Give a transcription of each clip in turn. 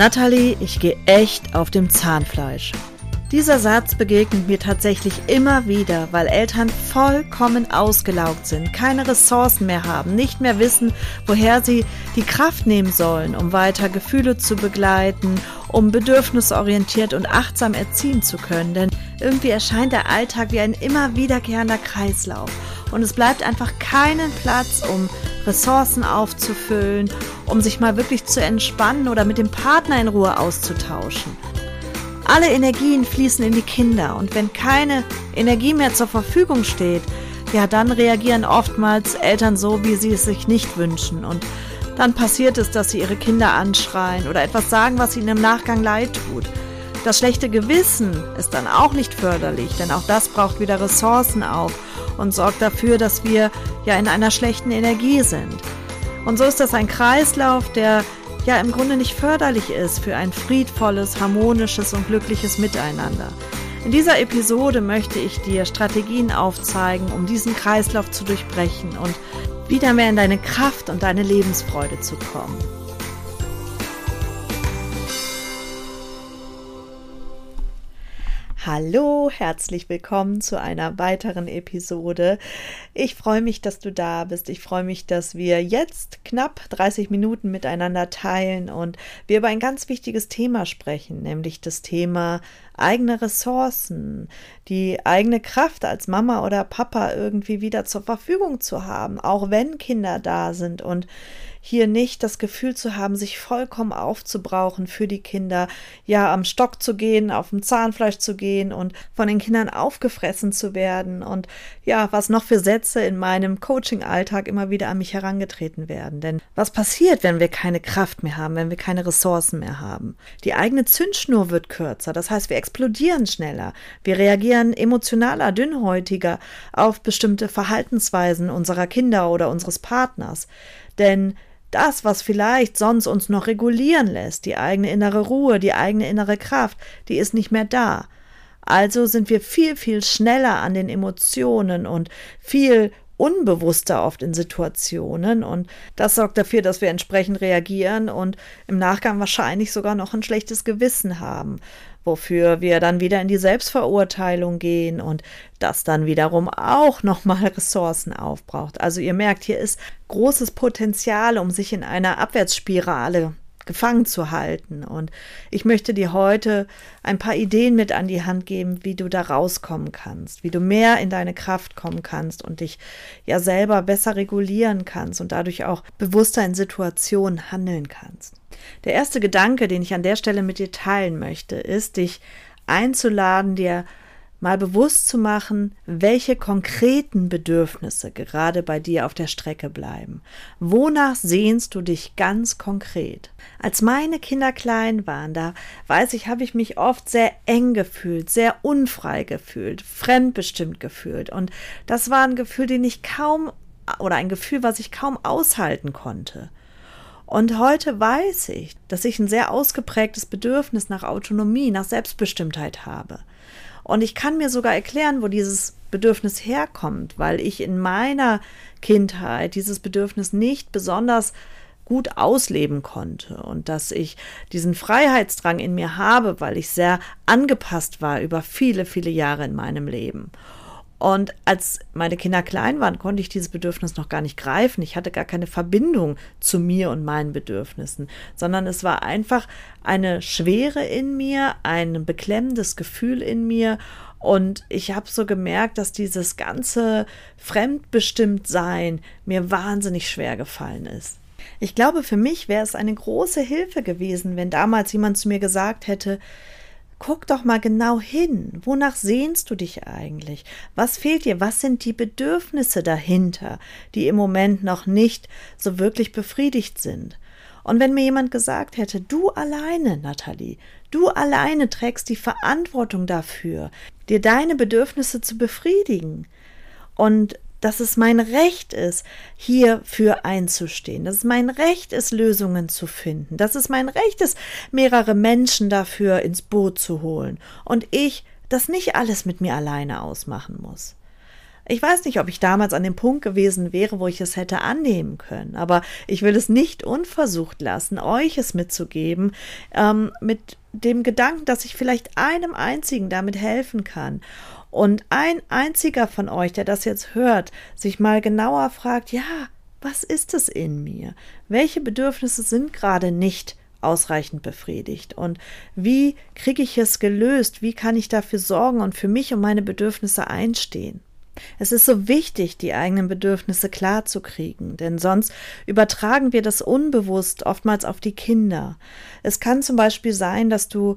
Natalie, ich gehe echt auf dem Zahnfleisch. Dieser Satz begegnet mir tatsächlich immer wieder, weil Eltern vollkommen ausgelaugt sind, keine Ressourcen mehr haben, nicht mehr wissen, woher sie die Kraft nehmen sollen, um weiter Gefühle zu begleiten, um bedürfnisorientiert und achtsam erziehen zu können. Denn irgendwie erscheint der Alltag wie ein immer wiederkehrender Kreislauf. Und es bleibt einfach keinen Platz, um Ressourcen aufzufüllen, um sich mal wirklich zu entspannen oder mit dem Partner in Ruhe auszutauschen. Alle Energien fließen in die Kinder und wenn keine Energie mehr zur Verfügung steht, ja, dann reagieren oftmals Eltern so, wie sie es sich nicht wünschen und dann passiert es, dass sie ihre Kinder anschreien oder etwas sagen, was ihnen im Nachgang leid tut. Das schlechte Gewissen ist dann auch nicht förderlich, denn auch das braucht wieder Ressourcen auf und sorgt dafür, dass wir ja in einer schlechten Energie sind. Und so ist das ein Kreislauf, der ja im Grunde nicht förderlich ist für ein friedvolles, harmonisches und glückliches Miteinander. In dieser Episode möchte ich dir Strategien aufzeigen, um diesen Kreislauf zu durchbrechen und wieder mehr in deine Kraft und deine Lebensfreude zu kommen. Hallo, herzlich willkommen zu einer weiteren Episode. Ich freue mich, dass du da bist. Ich freue mich, dass wir jetzt knapp 30 Minuten miteinander teilen und wir über ein ganz wichtiges Thema sprechen, nämlich das Thema eigene Ressourcen, die eigene Kraft als Mama oder Papa irgendwie wieder zur Verfügung zu haben, auch wenn Kinder da sind und hier nicht das Gefühl zu haben, sich vollkommen aufzubrauchen für die Kinder, ja, am Stock zu gehen, auf dem Zahnfleisch zu gehen und von den Kindern aufgefressen zu werden und ja, was noch für Sätze in meinem Coaching-Alltag immer wieder an mich herangetreten werden. Denn was passiert, wenn wir keine Kraft mehr haben, wenn wir keine Ressourcen mehr haben? Die eigene Zündschnur wird kürzer, das heißt, wir explodieren schneller, wir reagieren emotionaler, dünnhäutiger auf bestimmte Verhaltensweisen unserer Kinder oder unseres Partners. Denn das, was vielleicht sonst uns noch regulieren lässt, die eigene innere Ruhe, die eigene innere Kraft, die ist nicht mehr da. Also sind wir viel, viel schneller an den Emotionen und viel unbewusster oft in Situationen und das sorgt dafür, dass wir entsprechend reagieren und im Nachgang wahrscheinlich sogar noch ein schlechtes Gewissen haben wofür wir dann wieder in die Selbstverurteilung gehen und das dann wiederum auch nochmal Ressourcen aufbraucht. Also ihr merkt, hier ist großes Potenzial, um sich in einer Abwärtsspirale gefangen zu halten. Und ich möchte dir heute ein paar Ideen mit an die Hand geben, wie du da rauskommen kannst, wie du mehr in deine Kraft kommen kannst und dich ja selber besser regulieren kannst und dadurch auch bewusster in Situationen handeln kannst. Der erste Gedanke, den ich an der Stelle mit dir teilen möchte, ist, dich einzuladen, dir mal bewusst zu machen, welche konkreten Bedürfnisse gerade bei dir auf der Strecke bleiben. Wonach sehnst du dich ganz konkret? Als meine Kinder klein waren, da weiß ich, habe ich mich oft sehr eng gefühlt, sehr unfrei gefühlt, fremdbestimmt gefühlt. Und das war ein Gefühl, den ich kaum oder ein Gefühl, was ich kaum aushalten konnte. Und heute weiß ich, dass ich ein sehr ausgeprägtes Bedürfnis nach Autonomie, nach Selbstbestimmtheit habe. Und ich kann mir sogar erklären, wo dieses Bedürfnis herkommt, weil ich in meiner Kindheit dieses Bedürfnis nicht besonders gut ausleben konnte und dass ich diesen Freiheitsdrang in mir habe, weil ich sehr angepasst war über viele, viele Jahre in meinem Leben. Und als meine Kinder klein waren, konnte ich dieses Bedürfnis noch gar nicht greifen. Ich hatte gar keine Verbindung zu mir und meinen Bedürfnissen, sondern es war einfach eine Schwere in mir, ein beklemmendes Gefühl in mir. Und ich habe so gemerkt, dass dieses ganze Fremdbestimmtsein mir wahnsinnig schwer gefallen ist. Ich glaube, für mich wäre es eine große Hilfe gewesen, wenn damals jemand zu mir gesagt hätte, Guck doch mal genau hin. Wonach sehnst du dich eigentlich? Was fehlt dir? Was sind die Bedürfnisse dahinter, die im Moment noch nicht so wirklich befriedigt sind? Und wenn mir jemand gesagt hätte, du alleine, Nathalie, du alleine trägst die Verantwortung dafür, dir deine Bedürfnisse zu befriedigen und dass es mein Recht ist, hierfür einzustehen, dass es mein Recht ist, Lösungen zu finden, dass es mein Recht ist, mehrere Menschen dafür ins Boot zu holen und ich das nicht alles mit mir alleine ausmachen muss. Ich weiß nicht, ob ich damals an dem Punkt gewesen wäre, wo ich es hätte annehmen können, aber ich will es nicht unversucht lassen, euch es mitzugeben, ähm, mit dem Gedanken, dass ich vielleicht einem einzigen damit helfen kann und ein einziger von euch, der das jetzt hört, sich mal genauer fragt, ja, was ist es in mir? Welche Bedürfnisse sind gerade nicht ausreichend befriedigt? Und wie kriege ich es gelöst? Wie kann ich dafür sorgen und für mich und meine Bedürfnisse einstehen? Es ist so wichtig, die eigenen Bedürfnisse klar zu kriegen, denn sonst übertragen wir das unbewusst oftmals auf die Kinder. Es kann zum Beispiel sein, dass du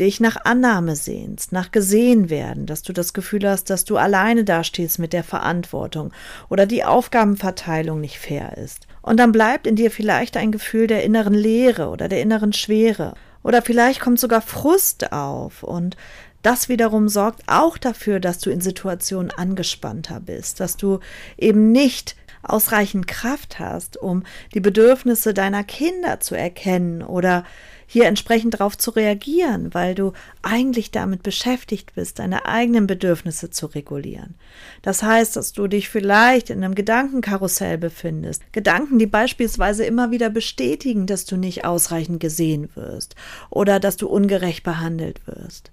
dich nach Annahme sehnst, nach gesehen werden, dass du das Gefühl hast, dass du alleine dastehst mit der Verantwortung oder die Aufgabenverteilung nicht fair ist. Und dann bleibt in dir vielleicht ein Gefühl der inneren Leere oder der inneren Schwere. Oder vielleicht kommt sogar Frust auf und das wiederum sorgt auch dafür, dass du in Situationen angespannter bist, dass du eben nicht ausreichend Kraft hast, um die Bedürfnisse deiner Kinder zu erkennen oder hier entsprechend darauf zu reagieren, weil du eigentlich damit beschäftigt bist, deine eigenen Bedürfnisse zu regulieren. Das heißt, dass du dich vielleicht in einem Gedankenkarussell befindest. Gedanken, die beispielsweise immer wieder bestätigen, dass du nicht ausreichend gesehen wirst oder dass du ungerecht behandelt wirst.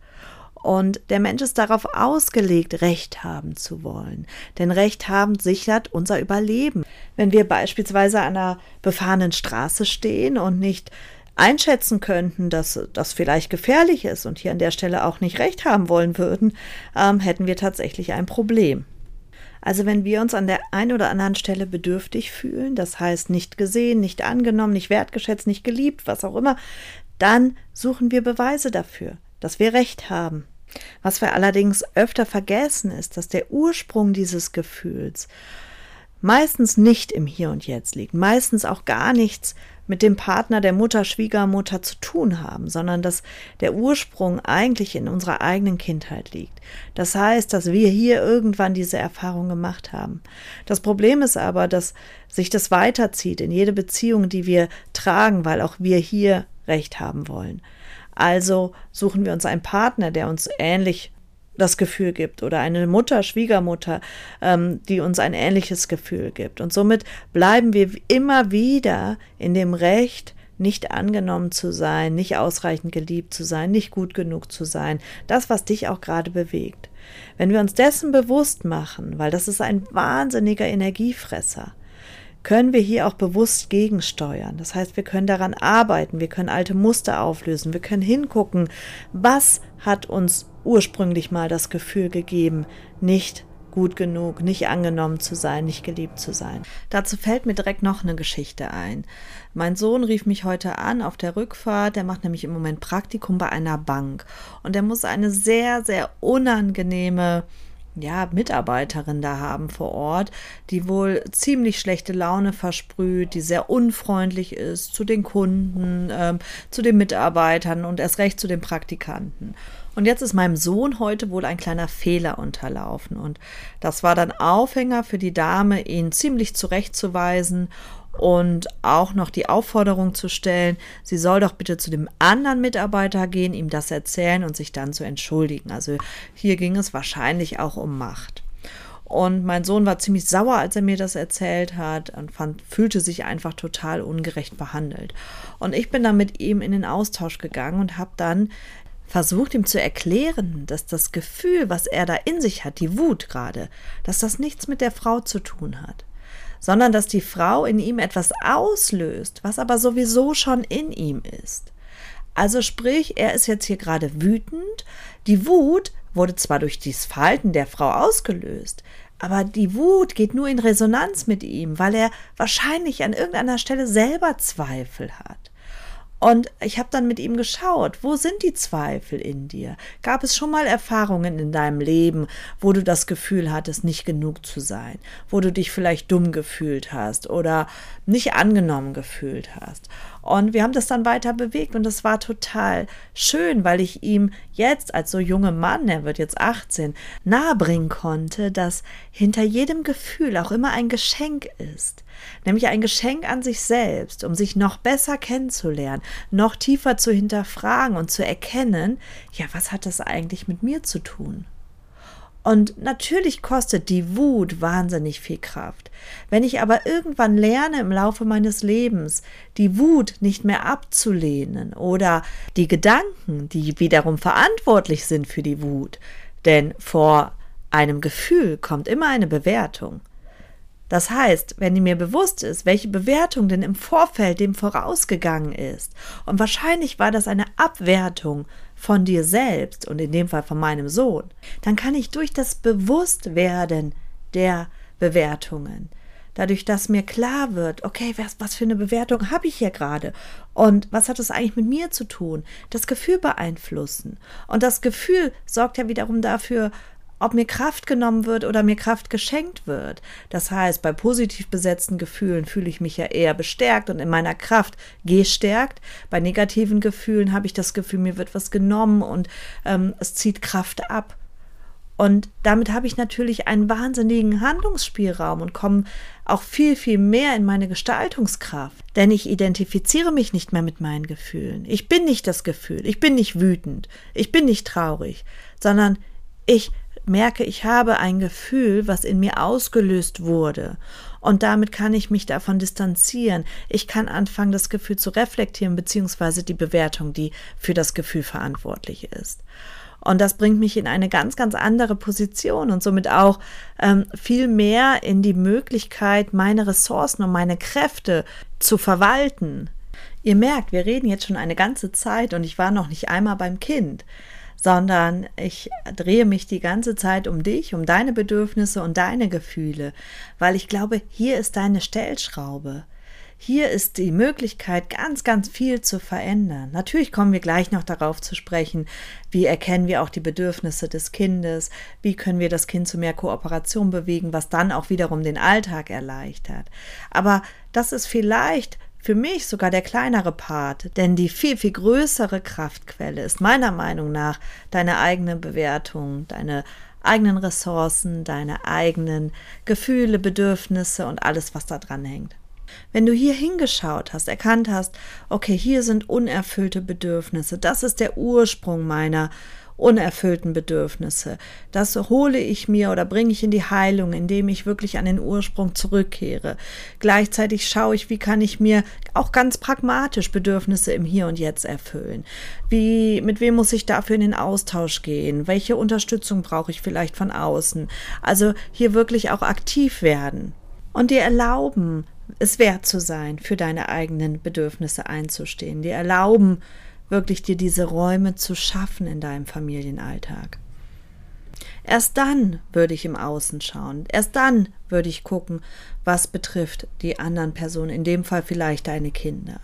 Und der Mensch ist darauf ausgelegt, Recht haben zu wollen. Denn Recht haben sichert unser Überleben. Wenn wir beispielsweise an einer befahrenen Straße stehen und nicht einschätzen könnten, dass das vielleicht gefährlich ist und hier an der Stelle auch nicht recht haben wollen würden, ähm, hätten wir tatsächlich ein Problem. Also wenn wir uns an der einen oder anderen Stelle bedürftig fühlen, das heißt nicht gesehen, nicht angenommen, nicht wertgeschätzt, nicht geliebt, was auch immer, dann suchen wir Beweise dafür, dass wir recht haben. Was wir allerdings öfter vergessen ist, dass der Ursprung dieses Gefühls meistens nicht im Hier und Jetzt liegt, meistens auch gar nichts mit dem Partner der Mutter, Schwiegermutter zu tun haben, sondern dass der Ursprung eigentlich in unserer eigenen Kindheit liegt. Das heißt, dass wir hier irgendwann diese Erfahrung gemacht haben. Das Problem ist aber, dass sich das weiterzieht in jede Beziehung, die wir tragen, weil auch wir hier Recht haben wollen. Also suchen wir uns einen Partner, der uns ähnlich das Gefühl gibt oder eine Mutter, Schwiegermutter, ähm, die uns ein ähnliches Gefühl gibt. Und somit bleiben wir immer wieder in dem Recht, nicht angenommen zu sein, nicht ausreichend geliebt zu sein, nicht gut genug zu sein, das, was dich auch gerade bewegt. Wenn wir uns dessen bewusst machen, weil das ist ein wahnsinniger Energiefresser, können wir hier auch bewusst gegensteuern. Das heißt, wir können daran arbeiten, wir können alte Muster auflösen, wir können hingucken, was hat uns ursprünglich mal das Gefühl gegeben, nicht gut genug, nicht angenommen zu sein, nicht geliebt zu sein. Dazu fällt mir direkt noch eine Geschichte ein. Mein Sohn rief mich heute an auf der Rückfahrt, der macht nämlich im Moment Praktikum bei einer Bank und er muss eine sehr, sehr unangenehme ja, Mitarbeiterin da haben vor Ort, die wohl ziemlich schlechte Laune versprüht, die sehr unfreundlich ist zu den Kunden, ähm, zu den Mitarbeitern und erst recht zu den Praktikanten. Und jetzt ist meinem Sohn heute wohl ein kleiner Fehler unterlaufen. Und das war dann Aufhänger für die Dame, ihn ziemlich zurechtzuweisen und auch noch die Aufforderung zu stellen, sie soll doch bitte zu dem anderen Mitarbeiter gehen, ihm das erzählen und sich dann zu entschuldigen. Also hier ging es wahrscheinlich auch um Macht. Und mein Sohn war ziemlich sauer, als er mir das erzählt hat und fand, fühlte sich einfach total ungerecht behandelt. Und ich bin dann mit ihm in den Austausch gegangen und habe dann versucht ihm zu erklären, dass das Gefühl, was er da in sich hat, die Wut gerade, dass das nichts mit der Frau zu tun hat sondern dass die Frau in ihm etwas auslöst, was aber sowieso schon in ihm ist. Also sprich, er ist jetzt hier gerade wütend. Die Wut wurde zwar durch dieses Verhalten der Frau ausgelöst, aber die Wut geht nur in Resonanz mit ihm, weil er wahrscheinlich an irgendeiner Stelle selber Zweifel hat. Und ich habe dann mit ihm geschaut, wo sind die Zweifel in dir? Gab es schon mal Erfahrungen in deinem Leben, wo du das Gefühl hattest, nicht genug zu sein, wo du dich vielleicht dumm gefühlt hast oder nicht angenommen gefühlt hast? Und wir haben das dann weiter bewegt und das war total schön, weil ich ihm jetzt als so junger Mann, er wird jetzt 18, nahebringen konnte, dass hinter jedem Gefühl auch immer ein Geschenk ist. Nämlich ein Geschenk an sich selbst, um sich noch besser kennenzulernen, noch tiefer zu hinterfragen und zu erkennen, ja, was hat das eigentlich mit mir zu tun? Und natürlich kostet die Wut wahnsinnig viel Kraft. Wenn ich aber irgendwann lerne im Laufe meines Lebens, die Wut nicht mehr abzulehnen oder die Gedanken, die wiederum verantwortlich sind für die Wut, denn vor einem Gefühl kommt immer eine Bewertung. Das heißt, wenn mir bewusst ist, welche Bewertung denn im Vorfeld dem vorausgegangen ist, und wahrscheinlich war das eine Abwertung von dir selbst und in dem Fall von meinem Sohn, dann kann ich durch das Bewusstwerden der Bewertungen, dadurch, dass mir klar wird, okay, was, was für eine Bewertung habe ich hier gerade und was hat das eigentlich mit mir zu tun, das Gefühl beeinflussen. Und das Gefühl sorgt ja wiederum dafür, ob mir Kraft genommen wird oder mir Kraft geschenkt wird. Das heißt, bei positiv besetzten Gefühlen fühle ich mich ja eher bestärkt und in meiner Kraft gestärkt. Bei negativen Gefühlen habe ich das Gefühl, mir wird was genommen und ähm, es zieht Kraft ab. Und damit habe ich natürlich einen wahnsinnigen Handlungsspielraum und komme auch viel, viel mehr in meine Gestaltungskraft. Denn ich identifiziere mich nicht mehr mit meinen Gefühlen. Ich bin nicht das Gefühl. Ich bin nicht wütend. Ich bin nicht traurig, sondern ich merke, ich habe ein Gefühl, was in mir ausgelöst wurde. Und damit kann ich mich davon distanzieren. Ich kann anfangen, das Gefühl zu reflektieren, beziehungsweise die Bewertung, die für das Gefühl verantwortlich ist. Und das bringt mich in eine ganz, ganz andere Position und somit auch ähm, viel mehr in die Möglichkeit, meine Ressourcen und meine Kräfte zu verwalten. Ihr merkt, wir reden jetzt schon eine ganze Zeit und ich war noch nicht einmal beim Kind sondern ich drehe mich die ganze Zeit um dich, um deine Bedürfnisse und deine Gefühle, weil ich glaube, hier ist deine Stellschraube. Hier ist die Möglichkeit, ganz, ganz viel zu verändern. Natürlich kommen wir gleich noch darauf zu sprechen, wie erkennen wir auch die Bedürfnisse des Kindes, wie können wir das Kind zu mehr Kooperation bewegen, was dann auch wiederum den Alltag erleichtert. Aber das ist vielleicht für mich sogar der kleinere Part, denn die viel, viel größere Kraftquelle ist meiner Meinung nach deine eigene Bewertung, deine eigenen Ressourcen, deine eigenen Gefühle, Bedürfnisse und alles, was da dran hängt. Wenn du hier hingeschaut hast, erkannt hast, okay, hier sind unerfüllte Bedürfnisse, das ist der Ursprung meiner unerfüllten Bedürfnisse. Das hole ich mir oder bringe ich in die Heilung, indem ich wirklich an den Ursprung zurückkehre. Gleichzeitig schaue ich, wie kann ich mir auch ganz pragmatisch Bedürfnisse im Hier und Jetzt erfüllen. Wie, mit wem muss ich dafür in den Austausch gehen? Welche Unterstützung brauche ich vielleicht von außen? Also hier wirklich auch aktiv werden und dir erlauben, es wert zu sein, für deine eigenen Bedürfnisse einzustehen, dir erlauben, wirklich dir diese Räume zu schaffen in deinem Familienalltag. Erst dann würde ich im Außen schauen. Erst dann würde ich gucken, was betrifft die anderen Personen, in dem Fall vielleicht deine Kinder.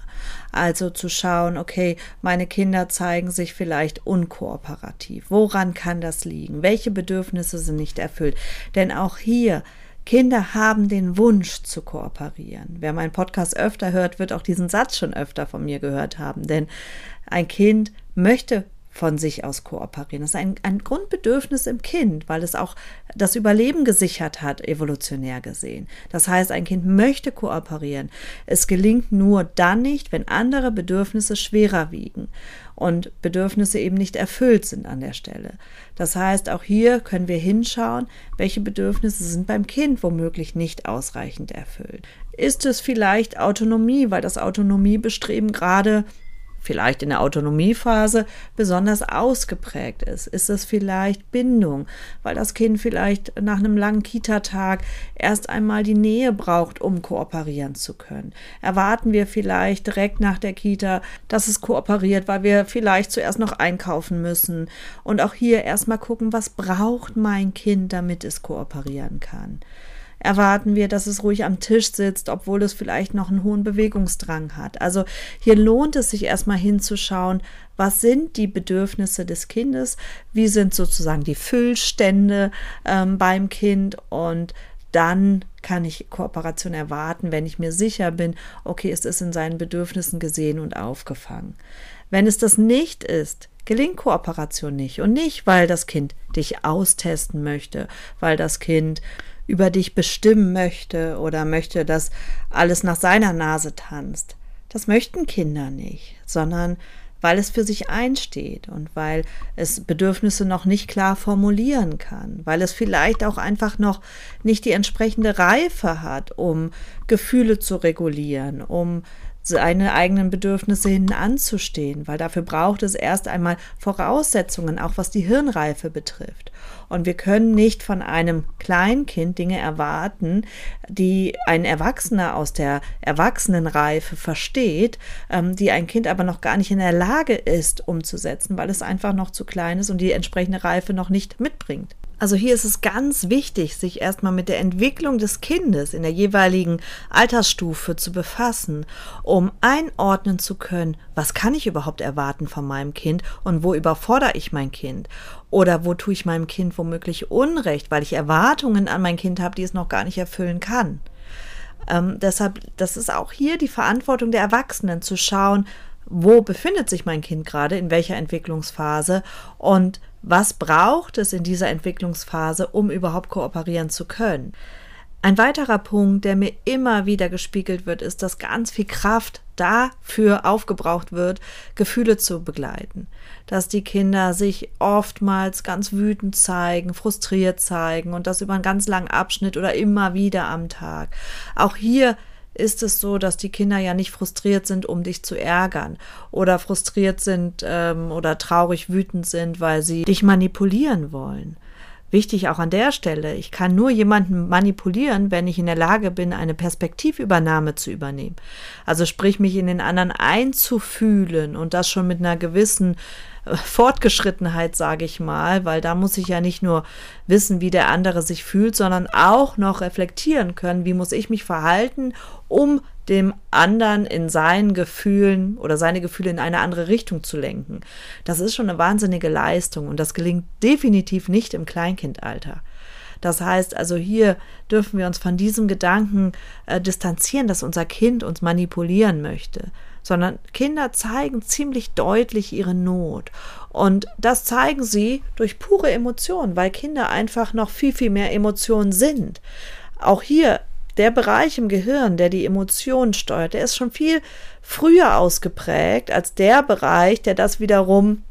Also zu schauen, okay, meine Kinder zeigen sich vielleicht unkooperativ. Woran kann das liegen? Welche Bedürfnisse sind nicht erfüllt? Denn auch hier Kinder haben den Wunsch zu kooperieren. Wer meinen Podcast öfter hört, wird auch diesen Satz schon öfter von mir gehört haben, denn ein Kind möchte von sich aus kooperieren. Das ist ein, ein Grundbedürfnis im Kind, weil es auch das Überleben gesichert hat, evolutionär gesehen. Das heißt, ein Kind möchte kooperieren. Es gelingt nur dann nicht, wenn andere Bedürfnisse schwerer wiegen und Bedürfnisse eben nicht erfüllt sind an der Stelle. Das heißt, auch hier können wir hinschauen, welche Bedürfnisse sind beim Kind womöglich nicht ausreichend erfüllt. Ist es vielleicht Autonomie, weil das Autonomiebestreben gerade vielleicht in der Autonomiephase besonders ausgeprägt ist? Ist es vielleicht Bindung, weil das Kind vielleicht nach einem langen Kita-Tag erst einmal die Nähe braucht, um kooperieren zu können? Erwarten wir vielleicht direkt nach der Kita, dass es kooperiert, weil wir vielleicht zuerst noch einkaufen müssen und auch hier erstmal gucken, was braucht mein Kind, damit es kooperieren kann? Erwarten wir, dass es ruhig am Tisch sitzt, obwohl es vielleicht noch einen hohen Bewegungsdrang hat. Also hier lohnt es sich erstmal hinzuschauen, was sind die Bedürfnisse des Kindes, wie sind sozusagen die Füllstände ähm, beim Kind und dann kann ich Kooperation erwarten, wenn ich mir sicher bin, okay, es ist in seinen Bedürfnissen gesehen und aufgefangen. Wenn es das nicht ist, gelingt Kooperation nicht. Und nicht, weil das Kind dich austesten möchte, weil das Kind über dich bestimmen möchte oder möchte, dass alles nach seiner Nase tanzt. Das möchten Kinder nicht, sondern weil es für sich einsteht und weil es Bedürfnisse noch nicht klar formulieren kann, weil es vielleicht auch einfach noch nicht die entsprechende Reife hat, um Gefühle zu regulieren, um seine eigenen Bedürfnisse hinten anzustehen, weil dafür braucht es erst einmal Voraussetzungen, auch was die Hirnreife betrifft. Und wir können nicht von einem Kleinkind Dinge erwarten, die ein Erwachsener aus der Erwachsenenreife versteht, ähm, die ein Kind aber noch gar nicht in der Lage ist umzusetzen, weil es einfach noch zu klein ist und die entsprechende Reife noch nicht mitbringt. Also hier ist es ganz wichtig, sich erstmal mit der Entwicklung des Kindes in der jeweiligen Altersstufe zu befassen, um einordnen zu können, was kann ich überhaupt erwarten von meinem Kind und wo überfordere ich mein Kind oder wo tue ich meinem Kind womöglich Unrecht, weil ich Erwartungen an mein Kind habe, die es noch gar nicht erfüllen kann. Ähm, deshalb, das ist auch hier die Verantwortung der Erwachsenen zu schauen, wo befindet sich mein Kind gerade, in welcher Entwicklungsphase und was braucht es in dieser Entwicklungsphase, um überhaupt kooperieren zu können. Ein weiterer Punkt, der mir immer wieder gespiegelt wird, ist, dass ganz viel Kraft dafür aufgebraucht wird, Gefühle zu begleiten. Dass die Kinder sich oftmals ganz wütend zeigen, frustriert zeigen und das über einen ganz langen Abschnitt oder immer wieder am Tag. Auch hier ist es so, dass die Kinder ja nicht frustriert sind, um dich zu ärgern oder frustriert sind ähm, oder traurig wütend sind, weil sie dich manipulieren wollen. Wichtig auch an der Stelle, ich kann nur jemanden manipulieren, wenn ich in der Lage bin, eine Perspektivübernahme zu übernehmen. Also sprich, mich in den anderen einzufühlen und das schon mit einer gewissen Fortgeschrittenheit, sage ich mal, weil da muss ich ja nicht nur wissen, wie der andere sich fühlt, sondern auch noch reflektieren können, wie muss ich mich verhalten, um dem anderen in seinen Gefühlen oder seine Gefühle in eine andere Richtung zu lenken. Das ist schon eine wahnsinnige Leistung und das gelingt definitiv nicht im Kleinkindalter. Das heißt also, hier dürfen wir uns von diesem Gedanken äh, distanzieren, dass unser Kind uns manipulieren möchte, sondern Kinder zeigen ziemlich deutlich ihre Not. Und das zeigen sie durch pure Emotionen, weil Kinder einfach noch viel, viel mehr Emotionen sind. Auch hier der Bereich im Gehirn, der die Emotionen steuert, der ist schon viel früher ausgeprägt als der Bereich, der das wiederum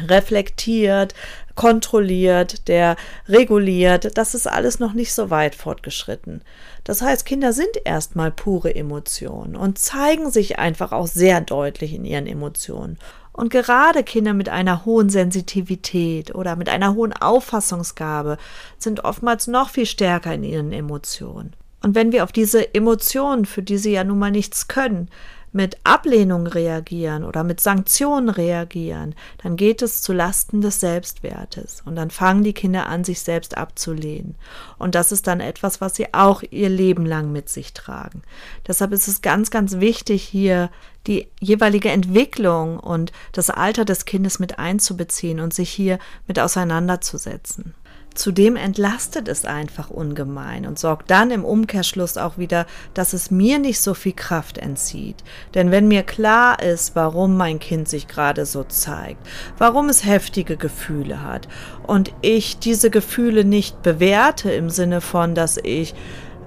reflektiert, kontrolliert, der reguliert, das ist alles noch nicht so weit fortgeschritten. Das heißt, Kinder sind erstmal pure Emotionen und zeigen sich einfach auch sehr deutlich in ihren Emotionen. Und gerade Kinder mit einer hohen Sensitivität oder mit einer hohen Auffassungsgabe sind oftmals noch viel stärker in ihren Emotionen. Und wenn wir auf diese Emotionen, für die sie ja nun mal nichts können, mit Ablehnung reagieren oder mit Sanktionen reagieren, dann geht es zu Lasten des Selbstwertes und dann fangen die Kinder an, sich selbst abzulehnen. Und das ist dann etwas, was sie auch ihr Leben lang mit sich tragen. Deshalb ist es ganz, ganz wichtig, hier die jeweilige Entwicklung und das Alter des Kindes mit einzubeziehen und sich hier mit auseinanderzusetzen. Zudem entlastet es einfach ungemein und sorgt dann im Umkehrschluss auch wieder, dass es mir nicht so viel Kraft entzieht. Denn wenn mir klar ist, warum mein Kind sich gerade so zeigt, warum es heftige Gefühle hat und ich diese Gefühle nicht bewerte im Sinne von, dass ich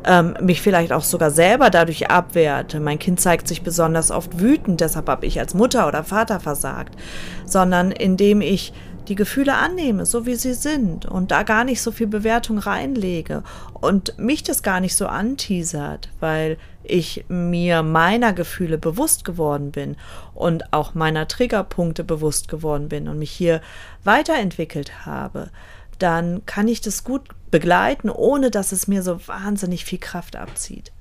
ähm, mich vielleicht auch sogar selber dadurch abwerte. Mein Kind zeigt sich besonders oft wütend, deshalb habe ich als Mutter oder Vater versagt, sondern indem ich die Gefühle annehme, so wie sie sind und da gar nicht so viel Bewertung reinlege und mich das gar nicht so anteasert, weil ich mir meiner Gefühle bewusst geworden bin und auch meiner Triggerpunkte bewusst geworden bin und mich hier weiterentwickelt habe, dann kann ich das gut begleiten, ohne dass es mir so wahnsinnig viel Kraft abzieht.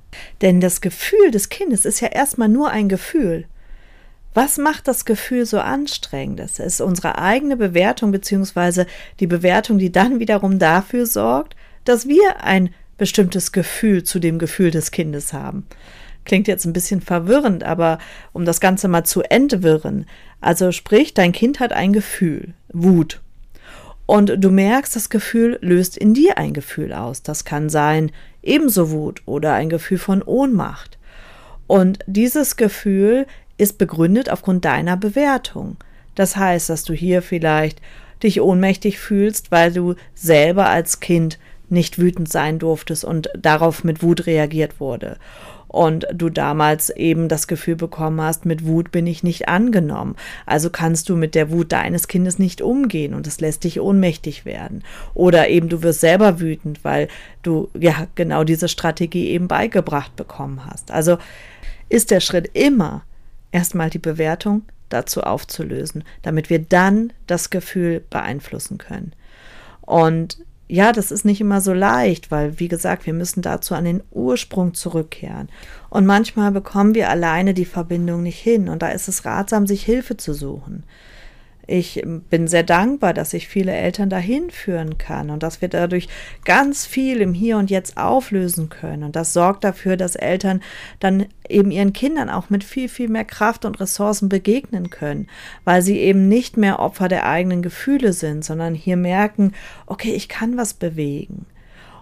Denn das Gefühl des Kindes ist ja erstmal nur ein Gefühl. Was macht das Gefühl so anstrengend? Das ist unsere eigene Bewertung beziehungsweise die Bewertung, die dann wiederum dafür sorgt, dass wir ein bestimmtes Gefühl zu dem Gefühl des Kindes haben. Klingt jetzt ein bisschen verwirrend, aber um das Ganze mal zu entwirren. Also sprich, dein Kind hat ein Gefühl, Wut. Und du merkst, das Gefühl löst in dir ein Gefühl aus. Das kann sein ebenso Wut oder ein Gefühl von Ohnmacht. Und dieses Gefühl ist begründet aufgrund deiner Bewertung. Das heißt, dass du hier vielleicht dich ohnmächtig fühlst, weil du selber als Kind nicht wütend sein durftest und darauf mit Wut reagiert wurde. Und du damals eben das Gefühl bekommen hast, mit Wut bin ich nicht angenommen. Also kannst du mit der Wut deines Kindes nicht umgehen und es lässt dich ohnmächtig werden. Oder eben du wirst selber wütend, weil du ja genau diese Strategie eben beigebracht bekommen hast. Also ist der Schritt immer erstmal die Bewertung dazu aufzulösen, damit wir dann das Gefühl beeinflussen können. Und ja, das ist nicht immer so leicht, weil, wie gesagt, wir müssen dazu an den Ursprung zurückkehren. Und manchmal bekommen wir alleine die Verbindung nicht hin. Und da ist es ratsam, sich Hilfe zu suchen ich bin sehr dankbar, dass ich viele Eltern dahin führen kann und dass wir dadurch ganz viel im Hier und Jetzt auflösen können. Und das sorgt dafür, dass Eltern dann eben ihren Kindern auch mit viel, viel mehr Kraft und Ressourcen begegnen können, weil sie eben nicht mehr Opfer der eigenen Gefühle sind, sondern hier merken, okay, ich kann was bewegen.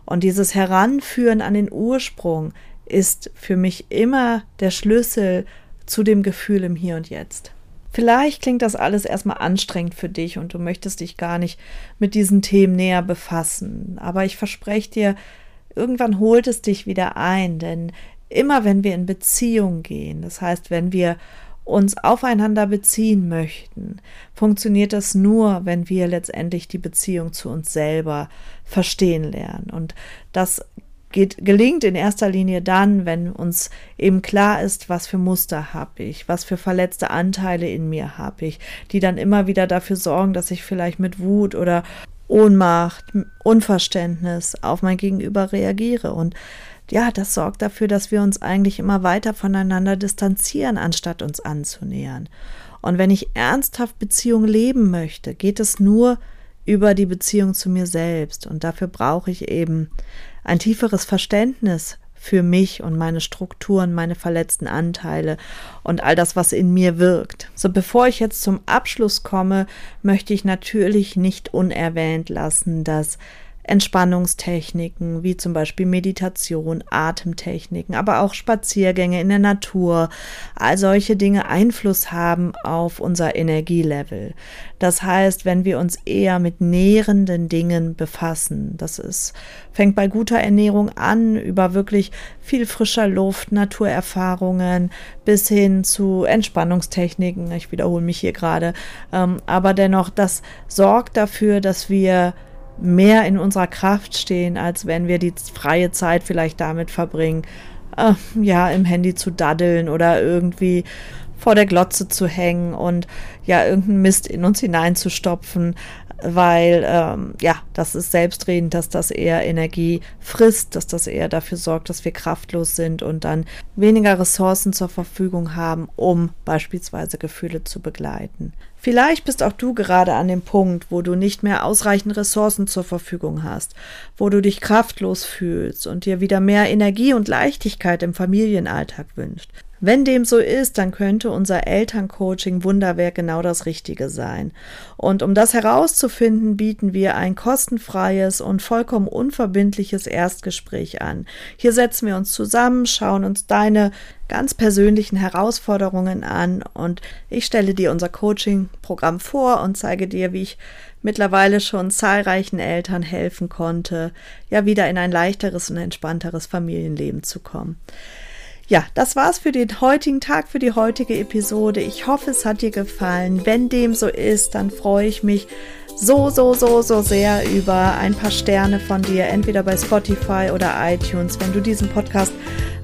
Und dieses Heranführen an den Ursprung ist für mich immer der Schlüssel zu dem Gefühl im Hier und Jetzt. Vielleicht klingt das alles erstmal anstrengend für dich und du möchtest dich gar nicht mit diesen Themen näher befassen. Aber ich verspreche dir, irgendwann holt es dich wieder ein, denn immer wenn wir in Beziehung gehen, das heißt, wenn wir uns aufeinander beziehen möchten, funktioniert das nur, wenn wir letztendlich die Beziehung zu uns selber verstehen lernen. Und das geht, gelingt in erster Linie dann, wenn uns eben klar ist, was für Muster habe ich, was für verletzte Anteile in mir habe ich, die dann immer wieder dafür sorgen, dass ich vielleicht mit Wut oder Ohnmacht, Unverständnis auf mein Gegenüber reagiere. Und ja, das sorgt dafür, dass wir uns eigentlich immer weiter voneinander distanzieren, anstatt uns anzunähern. Und wenn ich ernsthaft Beziehung leben möchte, geht es nur über die Beziehung zu mir selbst. Und dafür brauche ich eben ein tieferes Verständnis für mich und meine Strukturen, meine verletzten Anteile und all das, was in mir wirkt. So bevor ich jetzt zum Abschluss komme, möchte ich natürlich nicht unerwähnt lassen, dass Entspannungstechniken wie zum Beispiel Meditation, Atemtechniken, aber auch Spaziergänge in der Natur, all solche Dinge Einfluss haben auf unser Energielevel. Das heißt, wenn wir uns eher mit nährenden Dingen befassen, das ist, fängt bei guter Ernährung an, über wirklich viel frischer Luft, Naturerfahrungen bis hin zu Entspannungstechniken. Ich wiederhole mich hier gerade, ähm, aber dennoch, das sorgt dafür, dass wir mehr in unserer Kraft stehen, als wenn wir die freie Zeit vielleicht damit verbringen, äh, ja, im Handy zu daddeln oder irgendwie vor der Glotze zu hängen und ja, irgendeinen Mist in uns hineinzustopfen, weil ähm, ja, das ist selbstredend, dass das eher Energie frisst, dass das eher dafür sorgt, dass wir kraftlos sind und dann weniger Ressourcen zur Verfügung haben, um beispielsweise Gefühle zu begleiten. Vielleicht bist auch du gerade an dem Punkt, wo du nicht mehr ausreichend Ressourcen zur Verfügung hast, wo du dich kraftlos fühlst und dir wieder mehr Energie und Leichtigkeit im Familienalltag wünscht. Wenn dem so ist, dann könnte unser Elterncoaching Wunderwerk genau das Richtige sein. Und um das herauszufinden, bieten wir ein kostenfreies und vollkommen unverbindliches Erstgespräch an. Hier setzen wir uns zusammen, schauen uns deine ganz persönlichen Herausforderungen an und ich stelle dir unser Coaching-Programm vor und zeige dir, wie ich mittlerweile schon zahlreichen Eltern helfen konnte, ja wieder in ein leichteres und entspannteres Familienleben zu kommen. Ja, das war's für den heutigen Tag, für die heutige Episode. Ich hoffe, es hat dir gefallen. Wenn dem so ist, dann freue ich mich so, so, so, so sehr über ein paar Sterne von dir, entweder bei Spotify oder iTunes. Wenn du diesen Podcast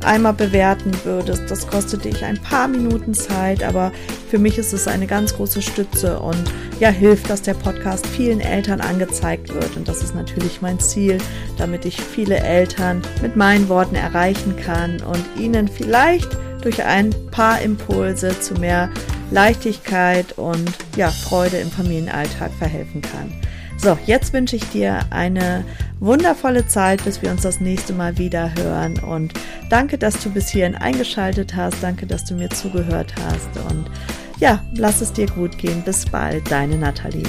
einmal bewerten würdest, das kostet dich ein paar Minuten Zeit, aber für mich ist es eine ganz große Stütze und ja, hilft, dass der Podcast vielen Eltern angezeigt wird. Und das ist natürlich mein Ziel, damit ich viele Eltern mit meinen Worten erreichen kann und ihnen vielleicht durch ein paar Impulse zu mehr Leichtigkeit und ja, Freude im Familienalltag verhelfen kann. So, jetzt wünsche ich dir eine wundervolle Zeit, bis wir uns das nächste Mal wieder hören. Und danke, dass du bis hierhin eingeschaltet hast. Danke, dass du mir zugehört hast. Und ja, lass es dir gut gehen. Bis bald, deine Nathalie.